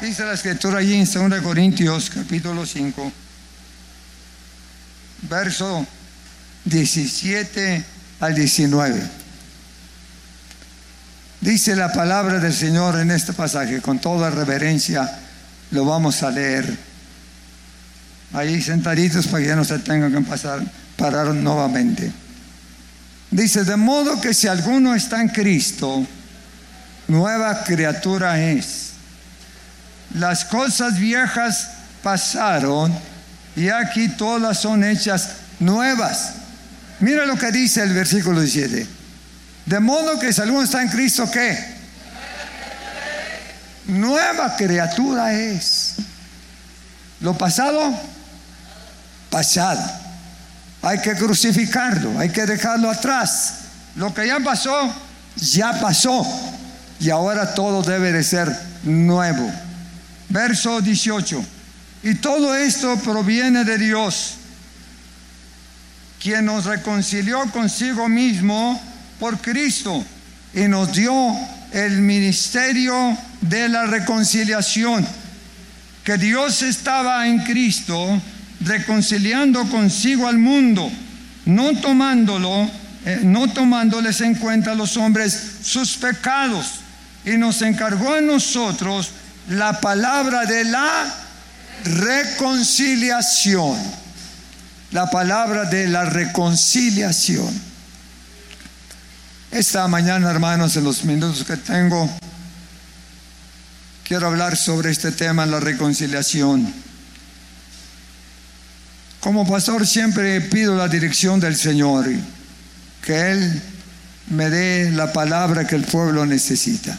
Dice la escritura allí en 2 Corintios capítulo 5, verso 17 al 19. Dice la palabra del Señor en este pasaje, con toda reverencia lo vamos a leer. Ahí sentaditos para que ya no se tengan que pasar, parar nuevamente. Dice, de modo que si alguno está en Cristo, nueva criatura es las cosas viejas pasaron y aquí todas son hechas nuevas. Mira lo que dice el versículo 17. De modo que si alguno está en Cristo, ¿qué? Nueva criatura es. Lo pasado, pasado. Hay que crucificarlo, hay que dejarlo atrás. Lo que ya pasó, ya pasó. Y ahora todo debe de ser nuevo verso 18. Y todo esto proviene de Dios, quien nos reconcilió consigo mismo por Cristo y nos dio el ministerio de la reconciliación, que Dios estaba en Cristo reconciliando consigo al mundo, no tomándolo, eh, no tomándoles en cuenta a los hombres sus pecados, y nos encargó a nosotros la palabra de la reconciliación. La palabra de la reconciliación. Esta mañana, hermanos, en los minutos que tengo, quiero hablar sobre este tema, la reconciliación. Como pastor siempre pido la dirección del Señor, que Él me dé la palabra que el pueblo necesita.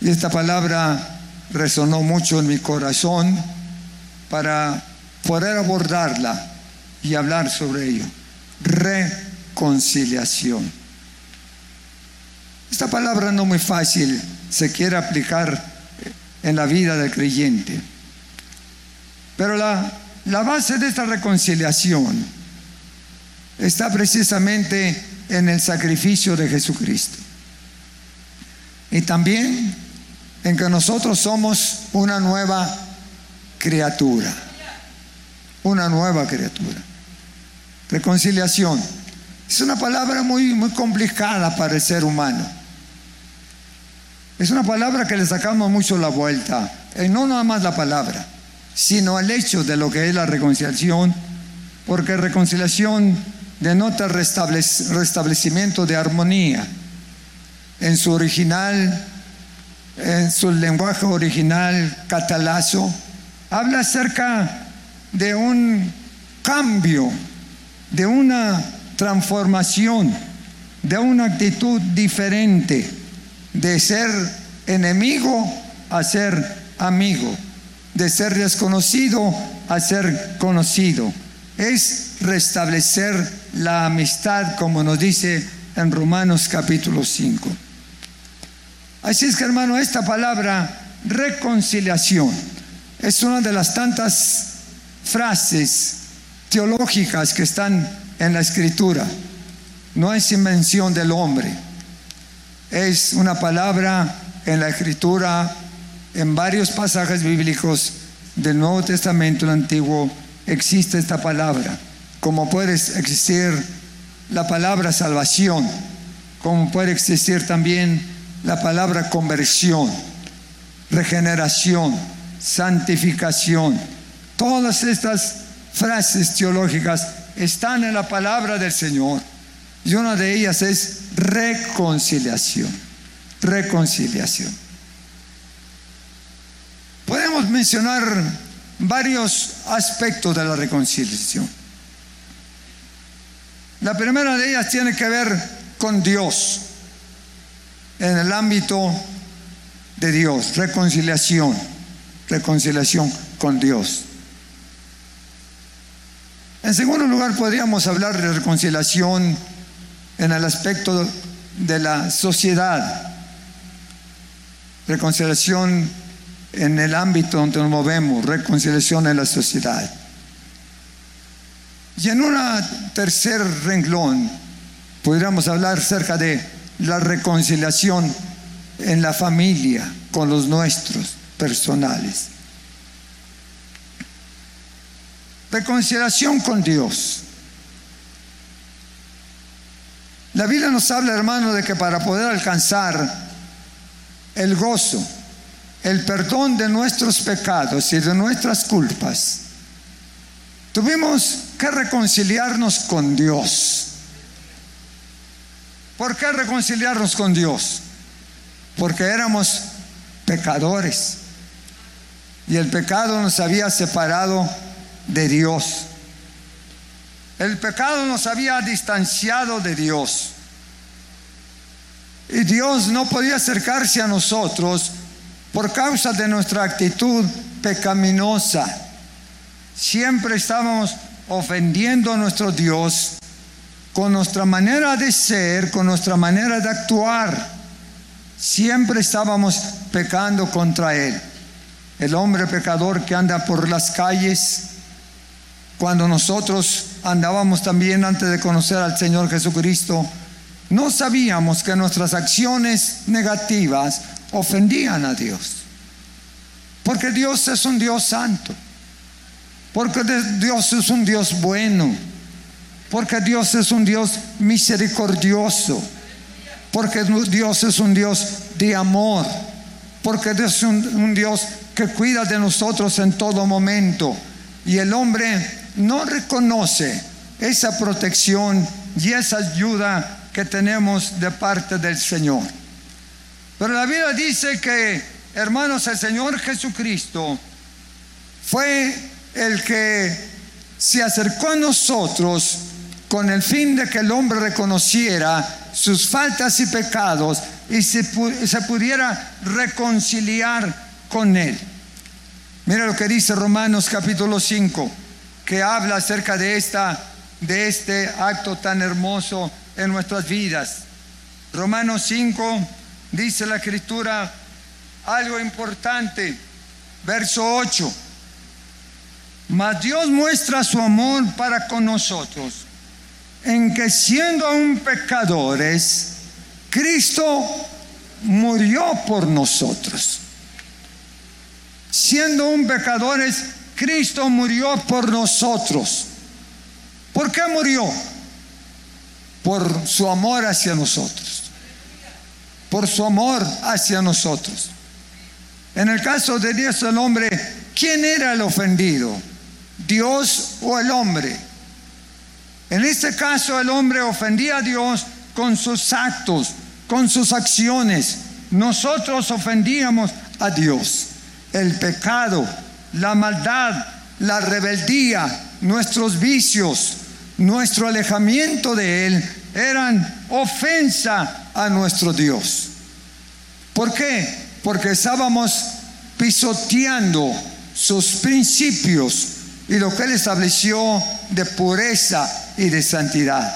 Y esta palabra resonó mucho en mi corazón para poder abordarla y hablar sobre ello. Reconciliación. Esta palabra no muy fácil se quiere aplicar en la vida del creyente. Pero la, la base de esta reconciliación está precisamente en el sacrificio de Jesucristo. Y también en que nosotros somos una nueva criatura. Una nueva criatura. Reconciliación. Es una palabra muy, muy complicada para el ser humano. Es una palabra que le sacamos mucho la vuelta. Y no nada más la palabra, sino el hecho de lo que es la reconciliación. Porque reconciliación denota restablecimiento de armonía. En su original en su lenguaje original catalazo, habla acerca de un cambio, de una transformación, de una actitud diferente, de ser enemigo a ser amigo, de ser desconocido a ser conocido. Es restablecer la amistad, como nos dice en Romanos capítulo 5. Así es que hermano, esta palabra reconciliación es una de las tantas frases teológicas que están en la escritura. No es invención del hombre. Es una palabra en la escritura, en varios pasajes bíblicos del Nuevo Testamento, el Antiguo, existe esta palabra. Como puede existir la palabra salvación, como puede existir también la palabra conversión, regeneración, santificación. Todas estas frases teológicas están en la palabra del Señor. Y una de ellas es reconciliación. Reconciliación. Podemos mencionar varios aspectos de la reconciliación. La primera de ellas tiene que ver con Dios en el ámbito de Dios, reconciliación, reconciliación con Dios. En segundo lugar, podríamos hablar de reconciliación en el aspecto de la sociedad, reconciliación en el ámbito donde nos movemos, reconciliación en la sociedad. Y en un tercer renglón podríamos hablar acerca de la reconciliación en la familia con los nuestros personales. Reconciliación con Dios. La Biblia nos habla, hermano, de que para poder alcanzar el gozo, el perdón de nuestros pecados y de nuestras culpas, tuvimos que reconciliarnos con Dios. ¿Por qué reconciliarnos con Dios? Porque éramos pecadores y el pecado nos había separado de Dios. El pecado nos había distanciado de Dios. Y Dios no podía acercarse a nosotros por causa de nuestra actitud pecaminosa. Siempre estábamos ofendiendo a nuestro Dios con nuestra manera de ser, con nuestra manera de actuar. Siempre estábamos pecando contra Él. El hombre pecador que anda por las calles, cuando nosotros andábamos también antes de conocer al Señor Jesucristo, no sabíamos que nuestras acciones negativas ofendían a Dios. Porque Dios es un Dios santo. Porque Dios es un Dios bueno. Porque Dios es un Dios misericordioso. Porque Dios es un Dios de amor. Porque Dios es un, Dios que cuida de nosotros en todo momento. Y el hombre no reconoce esa protección y esa ayuda que tenemos de parte del Señor. Pero la Biblia dice que, hermanos, el Señor Jesucristo fue el que se acercó a nosotros con el fin de que el hombre reconociera sus faltas y pecados y se, se pudiera reconciliar con él. Mira lo que dice Romanos capítulo 5 que habla acerca de, esta, de este acto tan hermoso en nuestras vidas. Romanos 5 dice la escritura algo importante, verso 8. Mas Dios muestra su amor para con nosotros, en que siendo aún pecadores, Cristo murió por nosotros. Siendo aún pecadores, Cristo murió por nosotros. ¿Por qué murió? Por su amor hacia nosotros. Por su amor hacia nosotros. En el caso de Dios el hombre, ¿quién era el ofendido? ¿Dios o el hombre? En este caso el hombre ofendía a Dios con sus actos, con sus acciones. Nosotros ofendíamos a Dios. El pecado la maldad, la rebeldía, nuestros vicios, nuestro alejamiento de Él eran ofensa a nuestro Dios. ¿Por qué? Porque estábamos pisoteando sus principios y lo que Él estableció de pureza y de santidad.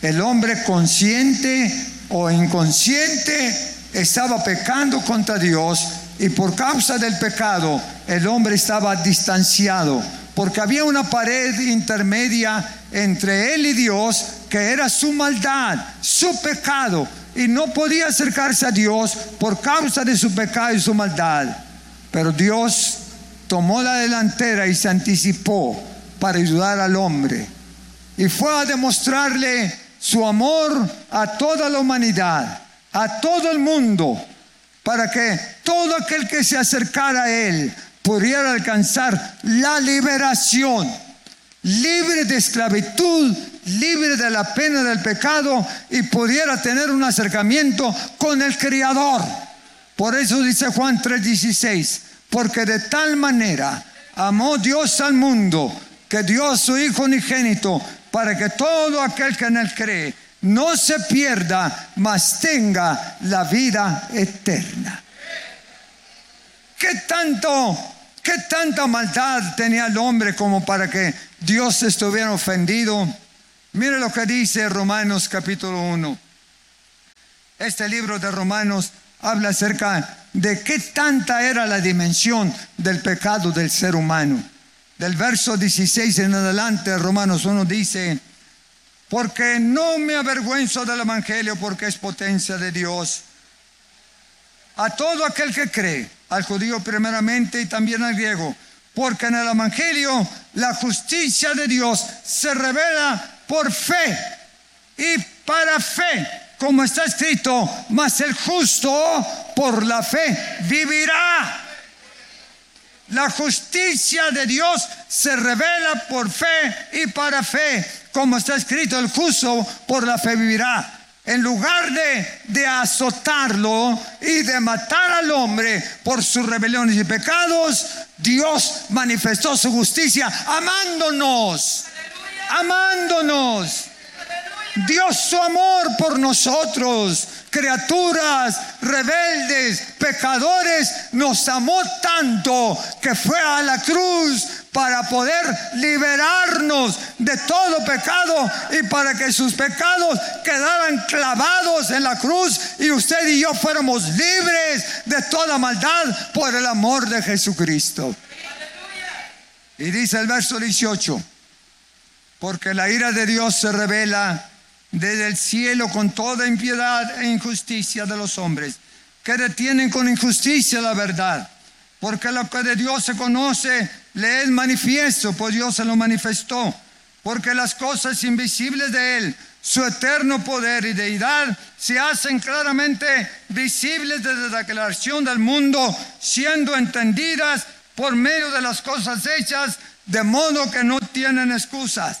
El hombre consciente o inconsciente estaba pecando contra Dios y por causa del pecado el hombre estaba distanciado, porque había una pared intermedia entre él y Dios que era su maldad, su pecado, y no podía acercarse a Dios por causa de su pecado y su maldad. Pero Dios tomó la delantera y se anticipó para ayudar al hombre. Y fue a demostrarle su amor a toda la humanidad, a todo el mundo, para que todo aquel que se acercara a Él pudiera alcanzar la liberación, libre de esclavitud, libre de la pena del pecado y pudiera tener un acercamiento con el Creador. Por eso dice Juan 3:16, porque de tal manera amó Dios al mundo que dio a su Hijo unigénito para que todo aquel que en él cree no se pierda, mas tenga la vida eterna. ¿Qué tanto, qué tanta maldad tenía el hombre como para que Dios estuviera ofendido? Mire lo que dice Romanos capítulo 1. Este libro de Romanos habla acerca de qué tanta era la dimensión del pecado del ser humano. Del verso 16 en adelante, Romanos 1 dice, porque no me avergüenzo del Evangelio porque es potencia de Dios. A todo aquel que cree, al judío primeramente y también al griego, porque en el Evangelio la justicia de Dios se revela por fe y para fe, como está escrito, mas el justo por la fe vivirá. La justicia de Dios se revela por fe y para fe, como está escrito, el justo por la fe vivirá. En lugar de, de azotarlo y de matar al hombre por sus rebeliones y pecados, Dios manifestó su justicia amándonos, amándonos. Dios su amor por nosotros, criaturas rebeldes, pecadores, nos amó tanto que fue a la cruz para poder liberarnos de todo pecado y para que sus pecados quedaran clavados en la cruz y usted y yo fuéramos libres de toda maldad por el amor de Jesucristo. Y dice el verso 18, porque la ira de Dios se revela desde el cielo con toda impiedad e injusticia de los hombres, que detienen con injusticia la verdad. Porque lo que de Dios se conoce le es manifiesto, pues Dios se lo manifestó. Porque las cosas invisibles de Él, su eterno poder y deidad, se hacen claramente visibles desde la declaración del mundo, siendo entendidas por medio de las cosas hechas, de modo que no tienen excusas.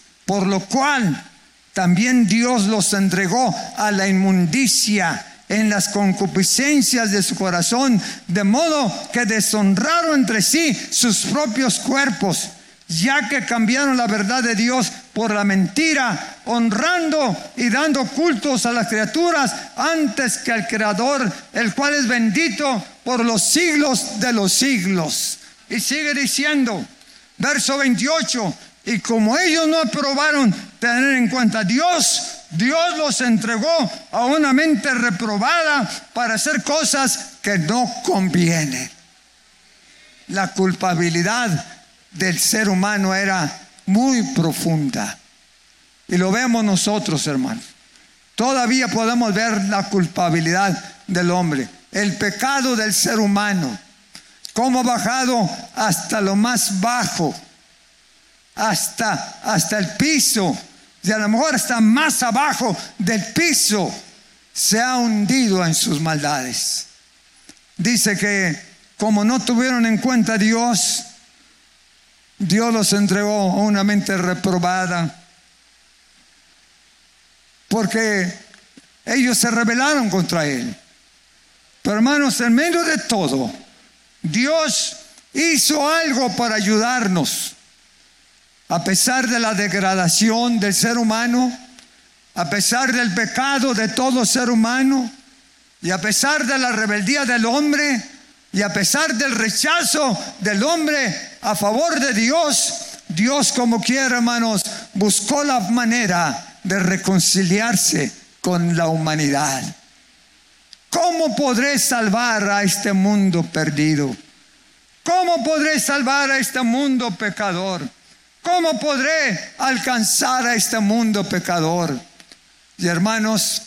por lo cual también Dios los entregó a la inmundicia en las concupiscencias de su corazón, de modo que deshonraron entre sí sus propios cuerpos, ya que cambiaron la verdad de Dios por la mentira, honrando y dando cultos a las criaturas antes que al Creador, el cual es bendito por los siglos de los siglos. Y sigue diciendo, verso 28, y como ellos no aprobaron tener en cuenta a Dios, Dios los entregó a una mente reprobada para hacer cosas que no convienen. La culpabilidad del ser humano era muy profunda. Y lo vemos nosotros, hermanos. Todavía podemos ver la culpabilidad del hombre, el pecado del ser humano, cómo ha bajado hasta lo más bajo hasta, hasta el piso, y a lo mejor hasta más abajo del piso, se ha hundido en sus maldades. Dice que como no tuvieron en cuenta a Dios, Dios los entregó a una mente reprobada, porque ellos se rebelaron contra Él. Pero hermanos, en medio de todo, Dios hizo algo para ayudarnos a pesar de la degradación del ser humano, a pesar del pecado de todo ser humano, y a pesar de la rebeldía del hombre, y a pesar del rechazo del hombre a favor de Dios, Dios como quiera, hermanos, buscó la manera de reconciliarse con la humanidad. ¿Cómo podré salvar a este mundo perdido? ¿Cómo podré salvar a este mundo pecador? ¿Cómo podré alcanzar a este mundo pecador? Y hermanos,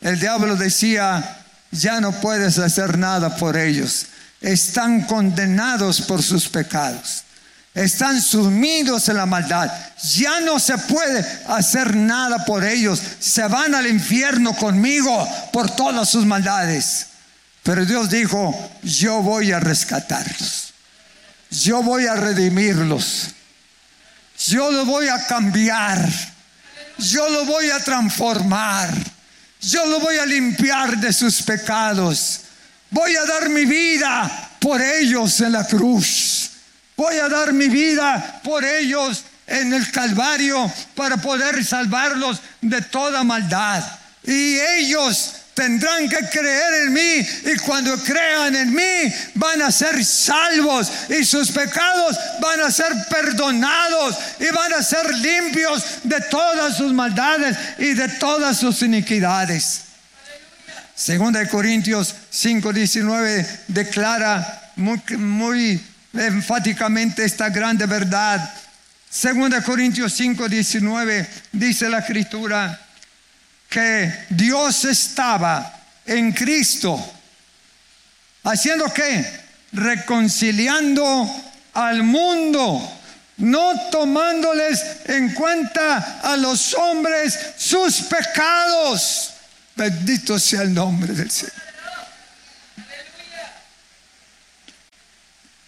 el diablo decía, ya no puedes hacer nada por ellos. Están condenados por sus pecados. Están sumidos en la maldad. Ya no se puede hacer nada por ellos. Se van al infierno conmigo por todas sus maldades. Pero Dios dijo, yo voy a rescatarlos. Yo voy a redimirlos. Yo lo voy a cambiar. Yo lo voy a transformar. Yo lo voy a limpiar de sus pecados. Voy a dar mi vida por ellos en la cruz. Voy a dar mi vida por ellos en el Calvario para poder salvarlos de toda maldad. Y ellos tendrán que creer en mí y cuando crean en mí van a ser salvos y sus pecados van a ser perdonados y van a ser limpios de todas sus maldades y de todas sus iniquidades. Segunda de Corintios 5:19 declara muy, enfáticamente esta grande verdad. Segunda Corintios 5:19 dice la escritura que Dios estaba en Cristo haciendo qué? Reconciliando al mundo no tomándoles en cuenta a los hombres sus pecados. Bendito sea el nombre del Señor.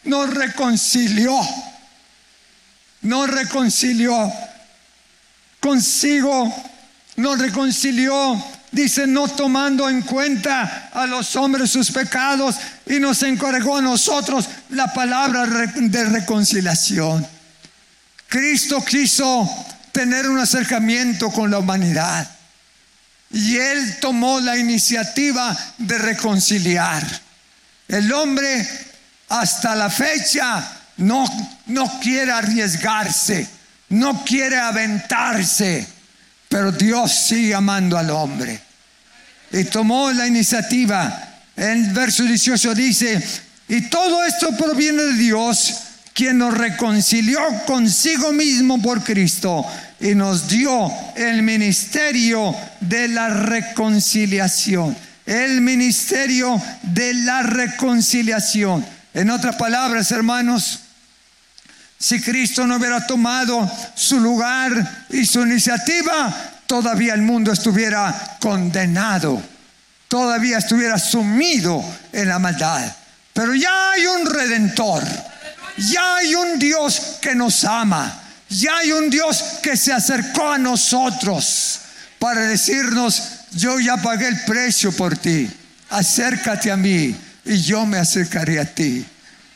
Nos reconcilió. Nos reconcilió consigo. Nos reconcilió. Dice, no tomando en cuenta a los hombres sus pecados y nos encargó a nosotros la palabra de reconciliación. Cristo quiso tener un acercamiento con la humanidad. Y él tomó la iniciativa de reconciliar. El hombre hasta la fecha no, no quiere arriesgarse, no quiere aventarse, pero Dios sigue amando al hombre. Y tomó la iniciativa. El verso 18 dice, y todo esto proviene de Dios, quien nos reconcilió consigo mismo por Cristo y nos dio el ministerio de la reconciliación. El ministerio de la reconciliación. En otras palabras, hermanos, si Cristo no hubiera tomado su lugar y su iniciativa, todavía el mundo estuviera condenado, todavía estuviera sumido en la maldad. Pero ya hay un redentor, ya hay un Dios que nos ama, ya hay un Dios que se acercó a nosotros para decirnos, yo ya pagué el precio por ti, acércate a mí y yo me acercaré a ti.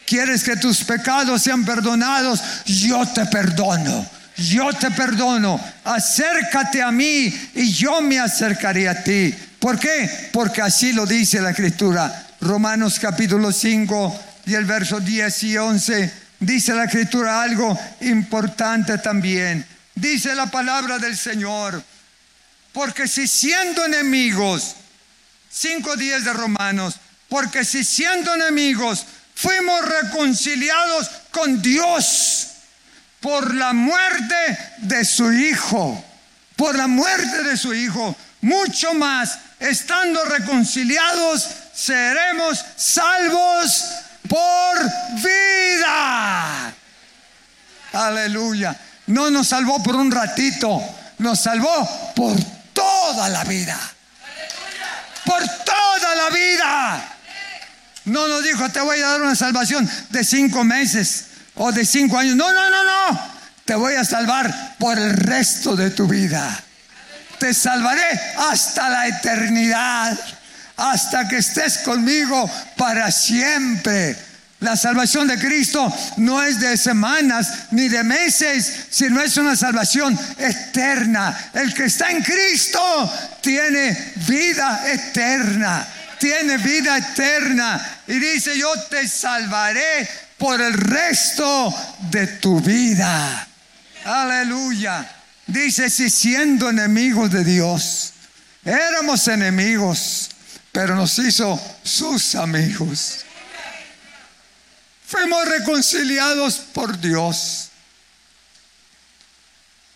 ¿Quieres que tus pecados sean perdonados? Yo te perdono. Yo te perdono. Acércate a mí y yo me acercaré a ti. ¿Por qué? Porque así lo dice la escritura. Romanos capítulo 5 y el verso 10 y 11 dice la escritura algo importante también. Dice la palabra del Señor, porque si siendo enemigos, 5.10 de Romanos, porque si siendo enemigos fuimos reconciliados con Dios por la muerte de su Hijo, por la muerte de su Hijo, mucho más, estando reconciliados, seremos salvos por vida. Aleluya. No nos salvó por un ratito, nos salvó por toda la vida. Por toda la vida. No nos dijo, te voy a dar una salvación de cinco meses o de cinco años. No, no, no, no. Te voy a salvar por el resto de tu vida. Te salvaré hasta la eternidad hasta que estés conmigo para siempre. La salvación de Cristo no es de semanas ni de meses, sino es una salvación eterna. El que está en Cristo tiene vida eterna, tiene vida eterna. Y dice, yo te salvaré por el resto de tu vida. Aleluya. Dice, si siendo enemigos de Dios, éramos enemigos pero nos hizo sus amigos. Fuimos reconciliados por Dios.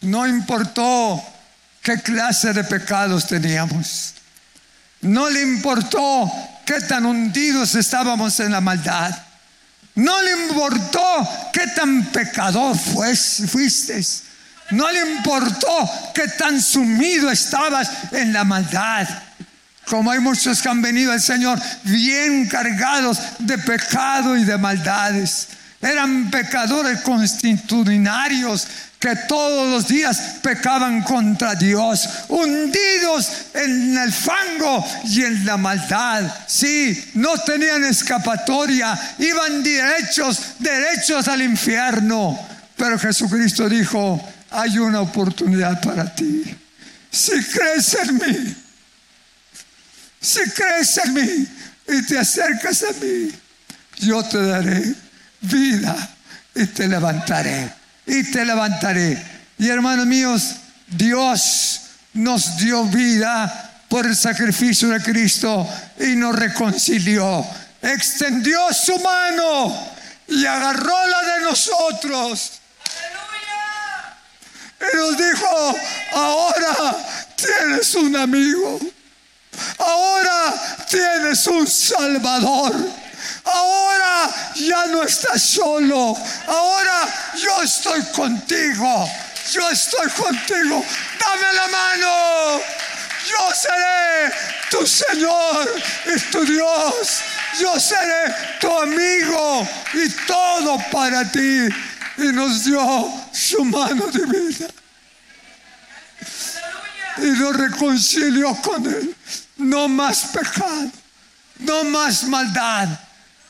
No importó qué clase de pecados teníamos. No le importó qué tan hundidos estábamos en la maldad. No le importó qué tan pecador fuiste. No le importó qué tan sumido estabas en la maldad como hay muchos que han venido al Señor bien cargados de pecado y de maldades. Eran pecadores constitucionarios que todos los días pecaban contra Dios, hundidos en el fango y en la maldad. Sí, no tenían escapatoria, iban derechos, derechos al infierno. Pero Jesucristo dijo, hay una oportunidad para ti. Si crees en mí, si crees en mí y te acercas a mí, yo te daré vida y te levantaré. Y te levantaré. Y hermanos míos, Dios nos dio vida por el sacrificio de Cristo y nos reconcilió. Extendió su mano y agarró la de nosotros. Y nos dijo, ahora tienes un amigo. Ahora tienes un Salvador. Ahora ya no estás solo. Ahora yo estoy contigo. Yo estoy contigo. Dame la mano. Yo seré tu Señor y tu Dios. Yo seré tu amigo y todo para ti. Y nos dio su mano de vida. Y nos reconcilió con Él. No más pecado, no más maldad.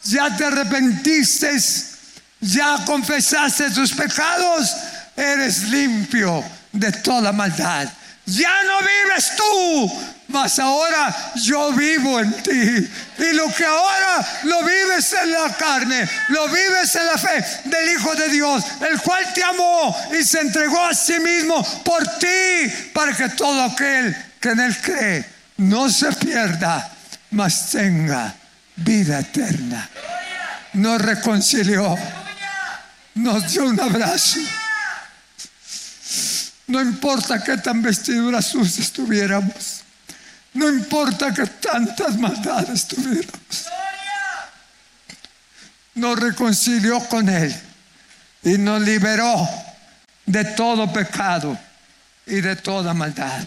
Ya te arrepentiste, ya confesaste tus pecados, eres limpio de toda maldad. Ya no vives tú, mas ahora yo vivo en ti. Y lo que ahora lo vives en la carne, lo vives en la fe del Hijo de Dios, el cual te amó y se entregó a sí mismo por ti, para que todo aquel que en él cree no se pierda, mas tenga vida eterna. Nos reconcilió, nos dio un abrazo. No importa qué tan vestiduras sucias tuviéramos, no importa que tantas maldades tuviéramos, nos reconcilió con Él y nos liberó de todo pecado y de toda maldad.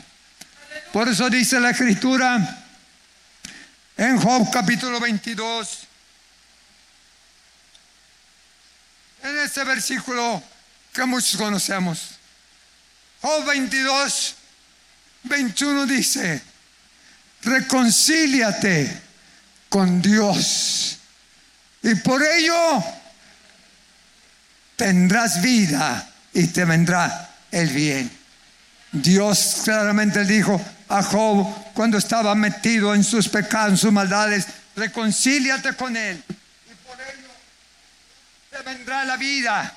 Por eso dice la escritura en Job capítulo 22, en ese versículo que muchos conocemos. Job 22, 21 dice, reconcíliate con Dios y por ello tendrás vida y te vendrá el bien. Dios claramente dijo a Job cuando estaba metido en sus pecados, en sus maldades, reconcíliate con él y por ello te vendrá la vida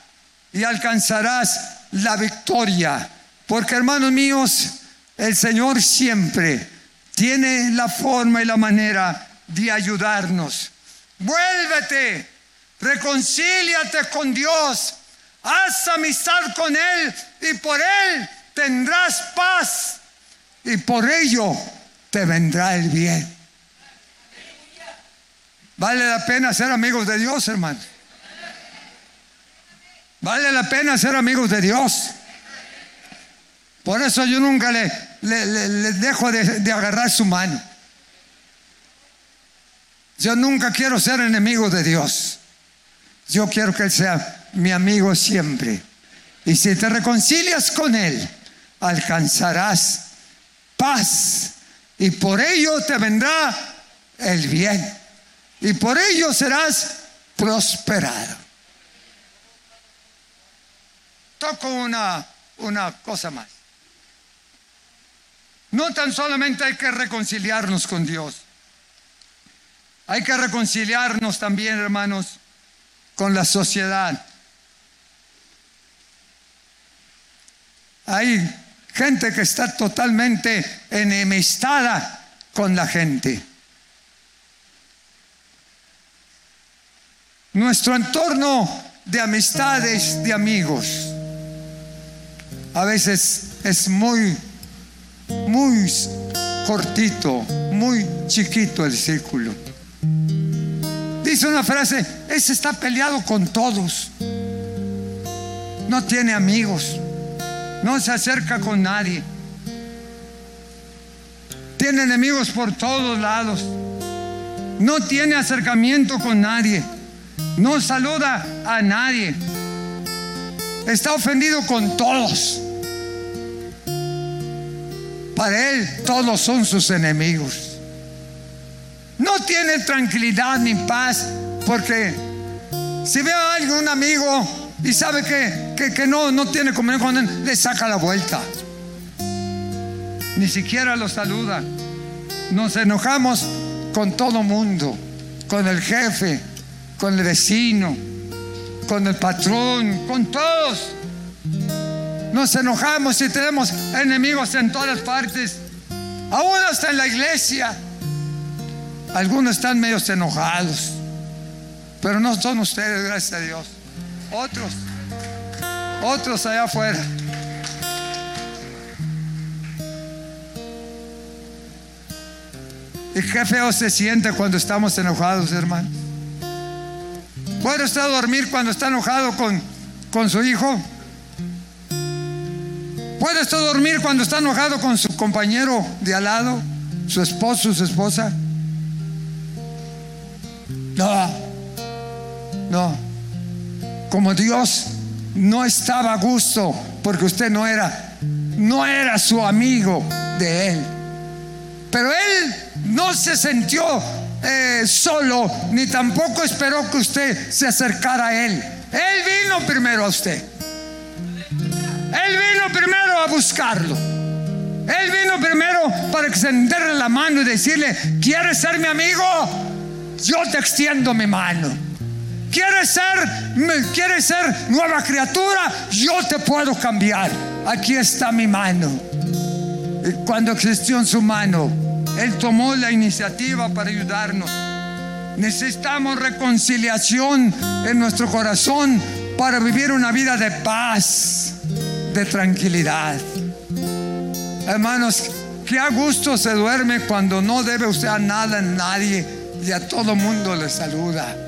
y alcanzarás la victoria. Porque hermanos míos, el Señor siempre tiene la forma y la manera de ayudarnos. Vuélvete, reconcíliate con Dios, haz amistad con Él y por Él tendrás paz y por ello te vendrá el bien. Vale la pena ser amigos de Dios, hermano. Vale la pena ser amigos de Dios. Por eso yo nunca le, dejo de, de agarrar su mano. Yo nunca quiero ser enemigo de Dios. Yo quiero que Él sea mi amigo siempre. Y si te reconcilias con Él, alcanzarás paz y por ello te vendrá el bien y por ello serás prosperado. Toco una, una cosa más. No tan solamente hay que reconciliarnos con Dios, hay que reconciliarnos también, hermanos, con la sociedad. Hay gente que está totalmente enemistada con la gente. Nuestro entorno de amistades, de amigos, a veces es muy, muy cortito, muy chiquito el círculo. Dice una frase, ese está peleado con todos, no tiene amigos no se acerca con nadie. Tiene enemigos por todos lados. No tiene acercamiento con nadie. No saluda a nadie. Está ofendido con todos. Para él todos son sus enemigos. No tiene tranquilidad ni paz porque si ve a un amigo, y sabe que, que, no, no tiene comunión con él, le saca la vuelta. Ni siquiera lo saluda. Nos enojamos con todo mundo, con el jefe, con el vecino, con el patrón, con todos. Nos enojamos y tenemos enemigos en todas partes. Aún hasta en la iglesia. Algunos están medio enojados. Pero no son ustedes, gracias a Dios. Otros. Otros allá afuera. Y qué feo se siente cuando estamos enojados, hermano. ¿Puede usted dormir cuando está enojado con, con su hijo? ¿Puede usted dormir cuando está enojado con su compañero de al lado, su esposo, su esposa? No, no. Como Dios no estaba a gusto porque usted no era, no era su amigo de él. Pero él no se sintió eh, solo, ni tampoco esperó que usted se acercara a él. Él vino primero a usted. Él vino primero a buscarlo. Él vino primero para extenderle la mano y decirle, ¿quieres ser mi amigo? Yo te extiendo mi mano. ¿Quieres ser, ser nueva criatura? Yo te puedo cambiar. Aquí está mi mano. Cuando existió en su mano, Él tomó la iniciativa para ayudarnos. Necesitamos reconciliación en nuestro corazón para vivir una vida de paz de tranquilidad. Hermanos, que a gusto se duerme cuando no debe usted a nada en nadie y a todo mundo le saluda.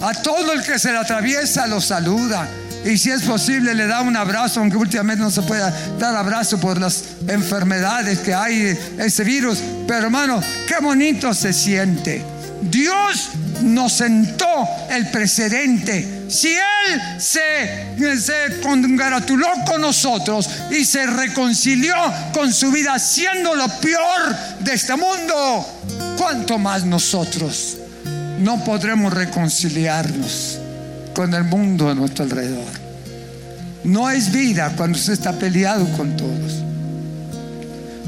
A todo el que se le atraviesa lo saluda. Y si es posible le da un abrazo, aunque últimamente no se pueda dar abrazo por las enfermedades que hay, ese virus. Pero hermano, qué bonito se siente. Dios nos sentó el precedente. Si Él se, se congratuló con nosotros y se reconcilió con su vida siendo lo peor de este mundo, ¿cuánto más nosotros no podremos reconciliarnos con el mundo a nuestro alrededor? No es vida cuando usted está peleado con todos.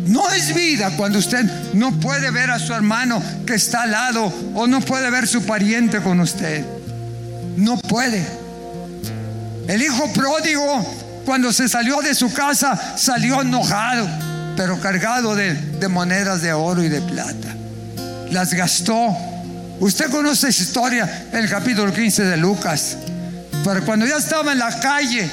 No es vida cuando usted no puede ver a su hermano que está al lado o no puede ver su pariente con usted. No puede. El hijo pródigo cuando se salió de su casa salió enojado, pero cargado de, monedas de oro y de plata. Las gastó. Usted conoce esa historia el capítulo 15 de Lucas. Pero cuando ya estaba en la calle,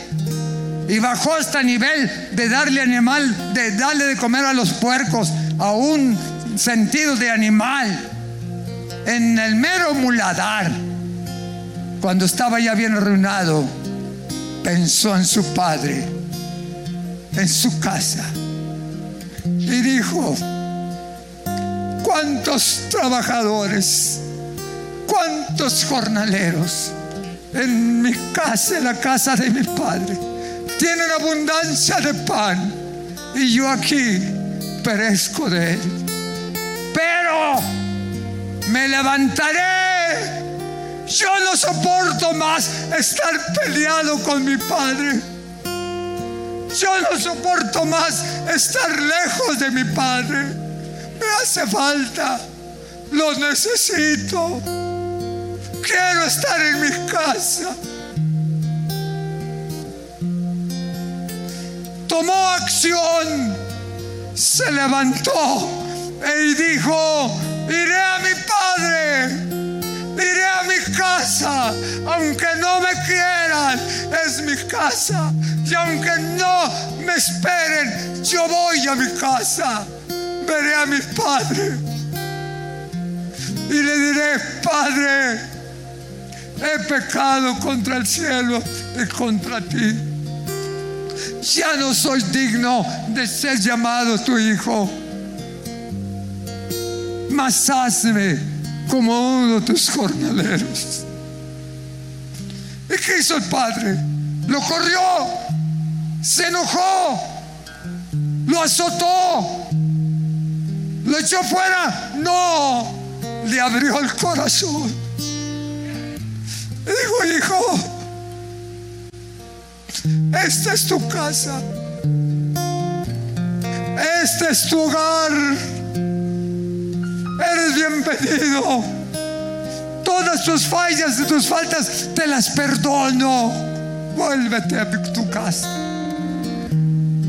y bajó hasta nivel de darle animal, de darle de comer a los puercos, a un sentido de animal, en el mero muladar. Cuando estaba ya bien arruinado, pensó en su padre, en su casa, y dijo, ¿cuántos trabajadores, cuántos jornaleros en mi casa, en la casa de mi padre? tienen abundancia de pan y yo aquí perezco de él. Pero me levantaré. Yo no soporto más estar peleado con mi padre. Yo no soporto más estar lejos de mi padre. Me hace falta. Lo necesito. Quiero estar en mi casa. tomó acción, se levantó y dijo, iré a mi padre, iré a mi casa, aunque no me quieran, es mi casa. Y aunque no me esperen, yo voy a mi casa, veré a mi padre. Y le diré, Padre, he pecado contra el cielo y contra ti ya no soy digno de ser llamado tu hijo. mas hazme como uno de tus jornaleros. ¿Y qué hizo el padre? Lo corrió, se enojó, lo azotó, lo echó fuera. No, le abrió el corazón. Dijo, hijo, esta es tu casa. Este es tu hogar. Eres bienvenido. Todas tus fallas y tus faltas te las perdono. Vuélvete a tu casa.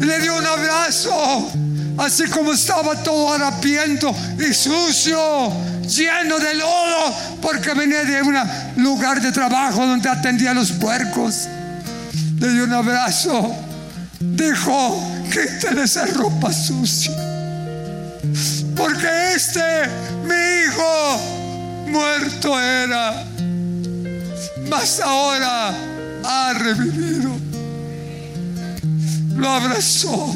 Le dio un abrazo, así como estaba todo harapiento y sucio, lleno de lodo, porque venía de un lugar de trabajo donde atendía a los puercos. Le dio un abrazo. Dijo, quítale esa ropa sucia. Porque este, mi hijo, muerto era. Mas ahora ha revivido. Lo abrazó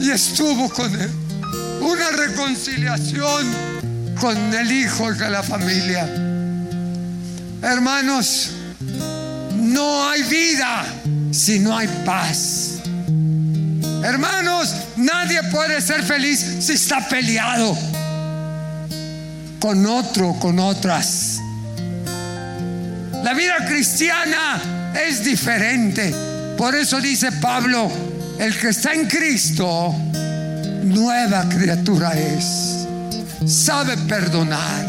y estuvo con él. Una reconciliación con el hijo de la familia. Hermanos, no hay vida si no hay paz. Hermanos, nadie puede ser feliz si está peleado con otro, con otras. La vida cristiana es diferente. Por eso dice Pablo, el que está en Cristo, nueva criatura es. Sabe perdonar,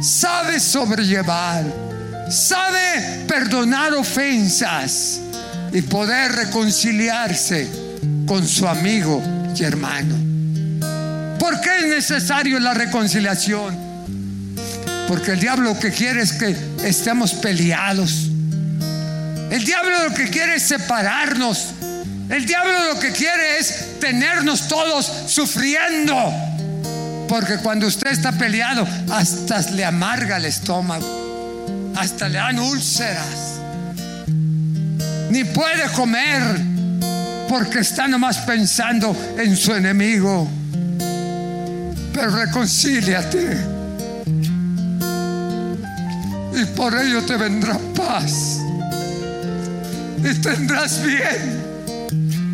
sabe sobrellevar, sabe perdonar ofensas y poder reconciliarse con su amigo y hermano. ¿Por qué es necesario la reconciliación? Porque el diablo lo que quiere es que estemos peleados. El diablo lo que quiere es separarnos. El diablo lo que quiere es tenernos todos sufriendo. Porque cuando usted está peleado, hasta le amarga el estómago. Hasta le dan úlceras. Ni puede comer porque está nomás pensando en su enemigo. Pero reconcíliate. Y por ello te vendrá paz. Y tendrás bien.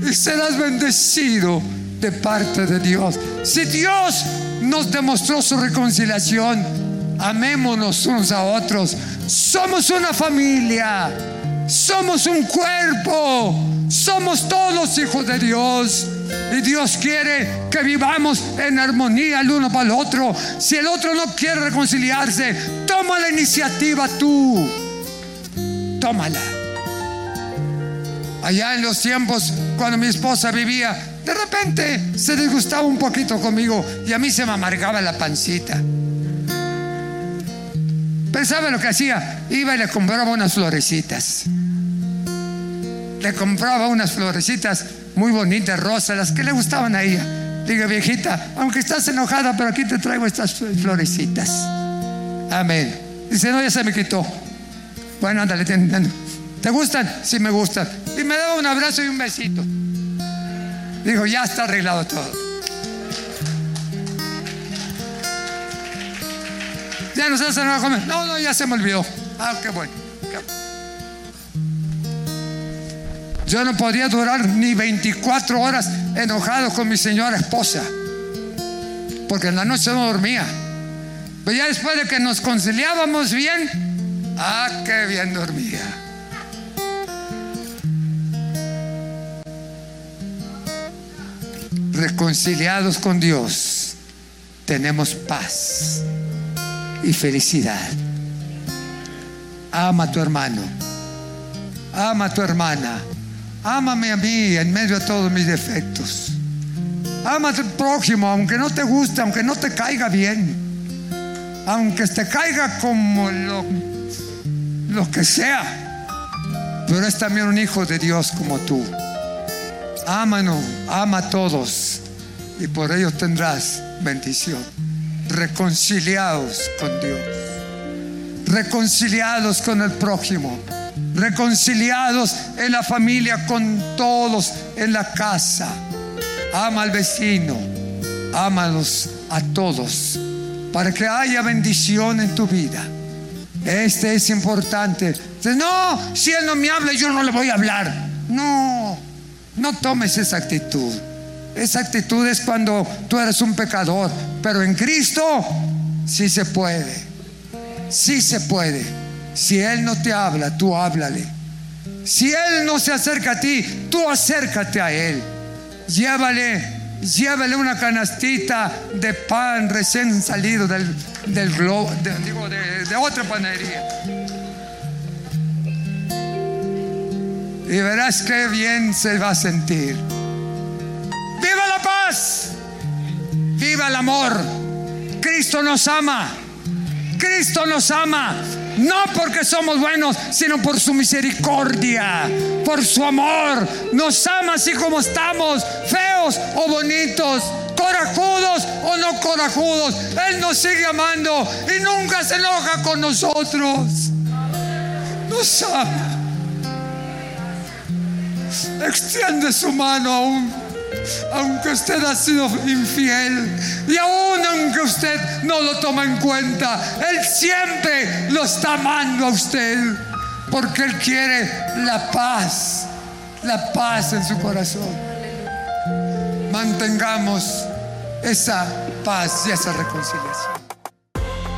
Y serás bendecido de parte de Dios. Si Dios nos demostró su reconciliación, amémonos unos a otros. Somos una familia. Somos un cuerpo. Somos todos hijos de Dios. Y Dios quiere que vivamos en armonía el uno para el otro. Si el otro no quiere reconciliarse, toma la iniciativa tú. Tómala. Allá en los tiempos, cuando mi esposa vivía, de repente se disgustaba un poquito conmigo y a mí se me amargaba la pancita. Pensaba lo que hacía, iba y le compraba unas florecitas. Le compraba unas florecitas muy bonitas, rosas, las que le gustaban a ella. Digo, viejita, aunque estás enojada, pero aquí te traigo estas florecitas. Amén. Dice, no, ya se me quitó. Bueno, ándale, ¿te gustan? Sí, me gustan. Y me daba un abrazo y un besito. Digo, ya está arreglado todo. Ya no se hace nada comer. No, no, ya se me olvidó. Ah, qué bueno. Yo no podía durar ni 24 horas enojado con mi señora esposa. Porque en la noche no dormía. Pero ya después de que nos conciliábamos bien, ah, qué bien dormía. Reconciliados con Dios, tenemos paz y felicidad. Ama a tu hermano, ama a tu hermana, ámame a mí en medio de todos mis defectos. Ama a tu prójimo, aunque no te guste, aunque no te caiga bien, aunque te caiga como lo, lo que sea, pero es también un hijo de Dios como tú. Ámanos, ama a todos y por ello tendrás bendición. Reconciliados con Dios, reconciliados con el prójimo, reconciliados en la familia con todos en la casa. Ama al vecino, ama a los a todos para que haya bendición en tu vida. Este es importante. No, si Él no me habla, yo no le voy a hablar. No, no tomes esa actitud. Esa actitud es cuando tú eres un pecador, pero en Cristo sí se puede. Sí se puede. Si Él no te habla, tú háblale. Si Él no se acerca a ti, tú acércate a Él. Llévale llévele una canastita de pan recién salido del, del globo, de, de otra panadería. Y verás qué bien se va a sentir. ¡Viva la paz! ¡Viva el amor! Cristo nos ama. Cristo nos ama. No porque somos buenos, sino por su misericordia, por su amor. Nos ama así como estamos, feos o bonitos, corajudos o no corajudos. Él nos sigue amando y nunca se enoja con nosotros. Nos ama. Extiende su mano aún aunque usted ha sido infiel y aún aunque usted no lo toma en cuenta, Él siempre lo está amando a usted porque Él quiere la paz, la paz en su corazón. Mantengamos esa paz y esa reconciliación.